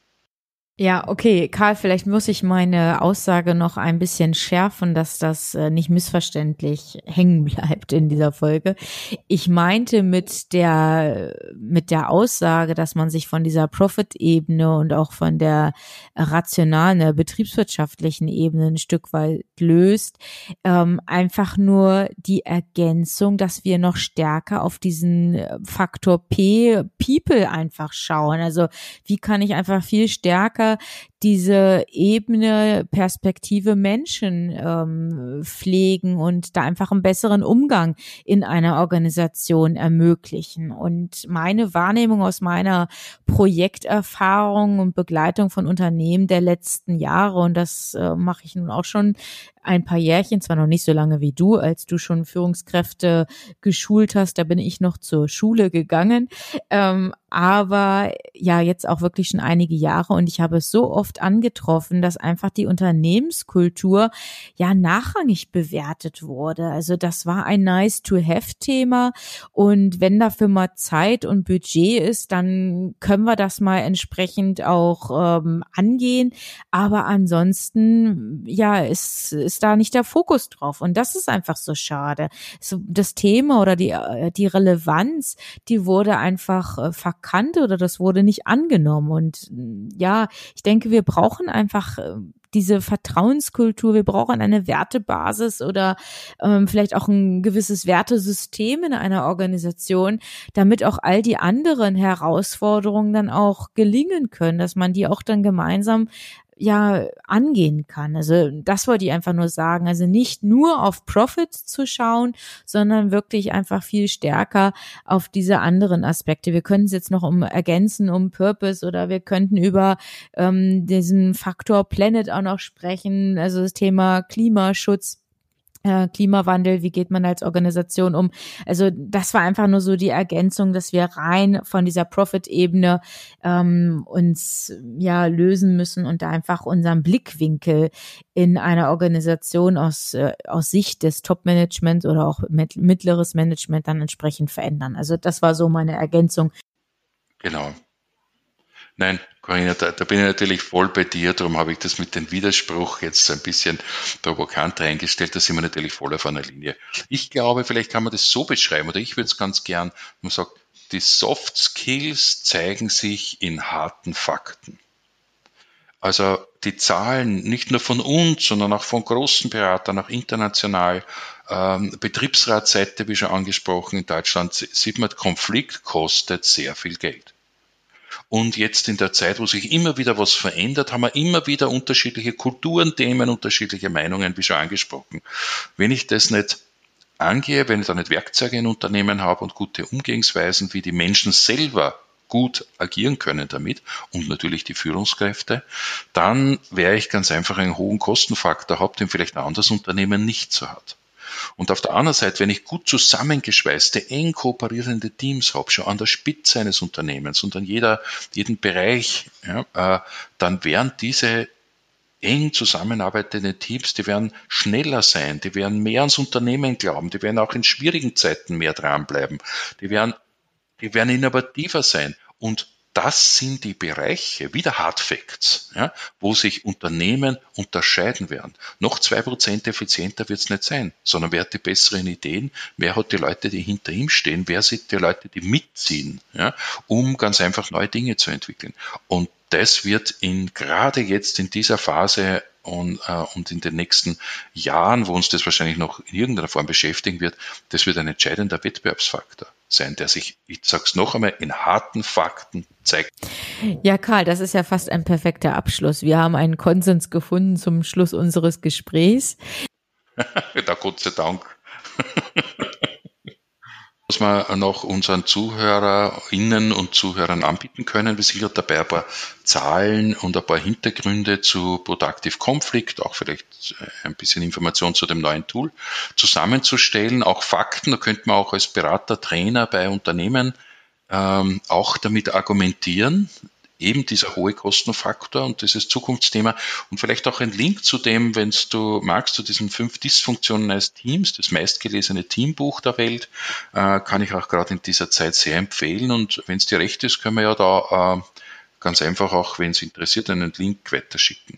Ja, okay, Karl, vielleicht muss ich meine Aussage noch ein bisschen schärfen, dass das äh, nicht missverständlich hängen bleibt in dieser Folge. Ich meinte mit der mit der Aussage, dass man sich von dieser Profit-Ebene und auch von der rationalen, der betriebswirtschaftlichen Ebene ein Stück weit löst, ähm, einfach nur die Ergänzung, dass wir noch stärker auf diesen äh, Faktor P, People einfach schauen. Also wie kann ich einfach viel stärker stärker diese Ebene Perspektive Menschen ähm, pflegen und da einfach einen besseren Umgang in einer Organisation ermöglichen. Und meine Wahrnehmung aus meiner Projekterfahrung und Begleitung von Unternehmen der letzten Jahre, und das äh, mache ich nun auch schon ein paar Jährchen, zwar noch nicht so lange wie du, als du schon Führungskräfte geschult hast, da bin ich noch zur Schule gegangen, ähm, aber ja, jetzt auch wirklich schon einige Jahre und ich habe es so oft angetroffen, dass einfach die Unternehmenskultur ja nachrangig bewertet wurde. Also das war ein nice-to-have-Thema und wenn dafür mal Zeit und Budget ist, dann können wir das mal entsprechend auch ähm, angehen, aber ansonsten ja, ist, ist da nicht der Fokus drauf und das ist einfach so schade. So, das Thema oder die, äh, die Relevanz, die wurde einfach äh, erkannt oder das wurde nicht angenommen. Und ja, ich denke, wir brauchen einfach äh, diese Vertrauenskultur, wir brauchen eine Wertebasis oder ähm, vielleicht auch ein gewisses Wertesystem in einer Organisation, damit auch all die anderen Herausforderungen dann auch gelingen können, dass man die auch dann gemeinsam ja angehen kann. Also das wollte ich einfach nur sagen. Also nicht nur auf Profit zu schauen, sondern wirklich einfach viel stärker auf diese anderen Aspekte. Wir können es jetzt noch um ergänzen, um Purpose oder wir könnten über ähm, diesen Faktor Planet auch noch sprechen, also das Thema Klimaschutz äh, Klimawandel, wie geht man als Organisation um? Also das war einfach nur so die Ergänzung, dass wir rein von dieser Profit-Ebene ähm, uns ja lösen müssen und da einfach unseren Blickwinkel in einer Organisation aus, äh, aus Sicht des Top-Management oder auch mit, mittleres Management dann entsprechend verändern. Also das war so meine Ergänzung. Genau. Nein, Corinna, da, da bin ich natürlich voll bei dir, darum habe ich das mit dem Widerspruch jetzt ein bisschen provokant eingestellt, da sind wir natürlich voll auf einer Linie. Ich glaube, vielleicht kann man das so beschreiben, oder ich würde es ganz gern, man sagt, die Soft Skills zeigen sich in harten Fakten. Also die Zahlen nicht nur von uns, sondern auch von großen Beratern, auch international, ähm, Betriebsratsseite, wie schon angesprochen, in Deutschland sieht man, Konflikt kostet sehr viel Geld. Und jetzt in der Zeit, wo sich immer wieder was verändert, haben wir immer wieder unterschiedliche Kulturen, Themen, unterschiedliche Meinungen, wie schon angesprochen. Wenn ich das nicht angehe, wenn ich da nicht Werkzeuge in Unternehmen habe und gute Umgehensweisen, wie die Menschen selber gut agieren können damit und natürlich die Führungskräfte, dann wäre ich ganz einfach einen hohen Kostenfaktor habe, den vielleicht ein anderes Unternehmen nicht so hat. Und auf der anderen Seite, wenn ich gut zusammengeschweißte, eng kooperierende Teams habe, schon an der Spitze eines Unternehmens und an jeder, jeden Bereich, ja, äh, dann werden diese eng zusammenarbeitenden Teams, die werden schneller sein, die werden mehr ans Unternehmen glauben, die werden auch in schwierigen Zeiten mehr dranbleiben, die werden, die werden innovativer sein. Und das sind die Bereiche, wieder Hard Facts, ja, wo sich Unternehmen unterscheiden werden. Noch zwei Prozent effizienter wird es nicht sein, sondern wer hat die besseren Ideen, wer hat die Leute, die hinter ihm stehen, wer sind die Leute, die mitziehen, ja, um ganz einfach neue Dinge zu entwickeln. Und das wird in, gerade jetzt in dieser Phase und, äh, und in den nächsten Jahren, wo uns das wahrscheinlich noch in irgendeiner Form beschäftigen wird, das wird ein entscheidender Wettbewerbsfaktor sein, der sich, ich sag's noch einmal, in harten Fakten zeigt. Ja, Karl, das ist ja fast ein perfekter Abschluss. Wir haben einen Konsens gefunden zum Schluss unseres Gesprächs. da Gott sei Dank was wir noch unseren ZuhörerInnen und Zuhörern anbieten können. Wir sichern dabei ein paar Zahlen und ein paar Hintergründe zu Productive Conflict, auch vielleicht äh, ein bisschen Information zu dem neuen Tool zusammenzustellen, auch Fakten. Da könnte man auch als Berater, Trainer bei Unternehmen ähm, auch damit argumentieren, eben dieser hohe Kostenfaktor und dieses Zukunftsthema und vielleicht auch ein Link zu dem, wenn du magst, zu diesen fünf Dysfunktionen eines Teams, das meistgelesene Teambuch der Welt, äh, kann ich auch gerade in dieser Zeit sehr empfehlen und wenn es dir recht ist, können wir ja da äh, ganz einfach auch, wenn es interessiert, einen Link weiterschicken.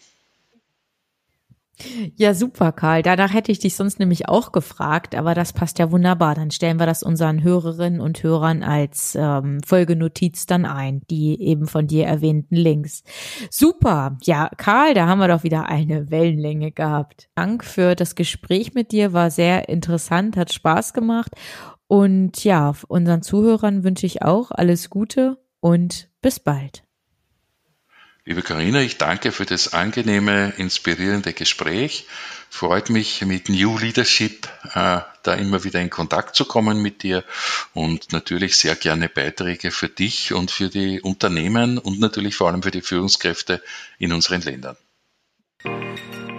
Ja, super, Karl. Danach hätte ich dich sonst nämlich auch gefragt, aber das passt ja wunderbar. Dann stellen wir das unseren Hörerinnen und Hörern als ähm, Folgenotiz dann ein, die eben von dir erwähnten Links. Super. Ja, Karl, da haben wir doch wieder eine Wellenlänge gehabt. Dank für das Gespräch mit dir, war sehr interessant, hat Spaß gemacht. Und ja, unseren Zuhörern wünsche ich auch alles Gute und bis bald. Liebe Karina, ich danke für das angenehme, inspirierende Gespräch. Freut mich mit New Leadership äh, da immer wieder in Kontakt zu kommen mit dir und natürlich sehr gerne Beiträge für dich und für die Unternehmen und natürlich vor allem für die Führungskräfte in unseren Ländern.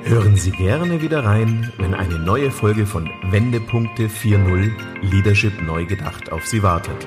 Hören Sie gerne wieder rein, wenn eine neue Folge von Wendepunkte 4.0 Leadership neu gedacht auf Sie wartet.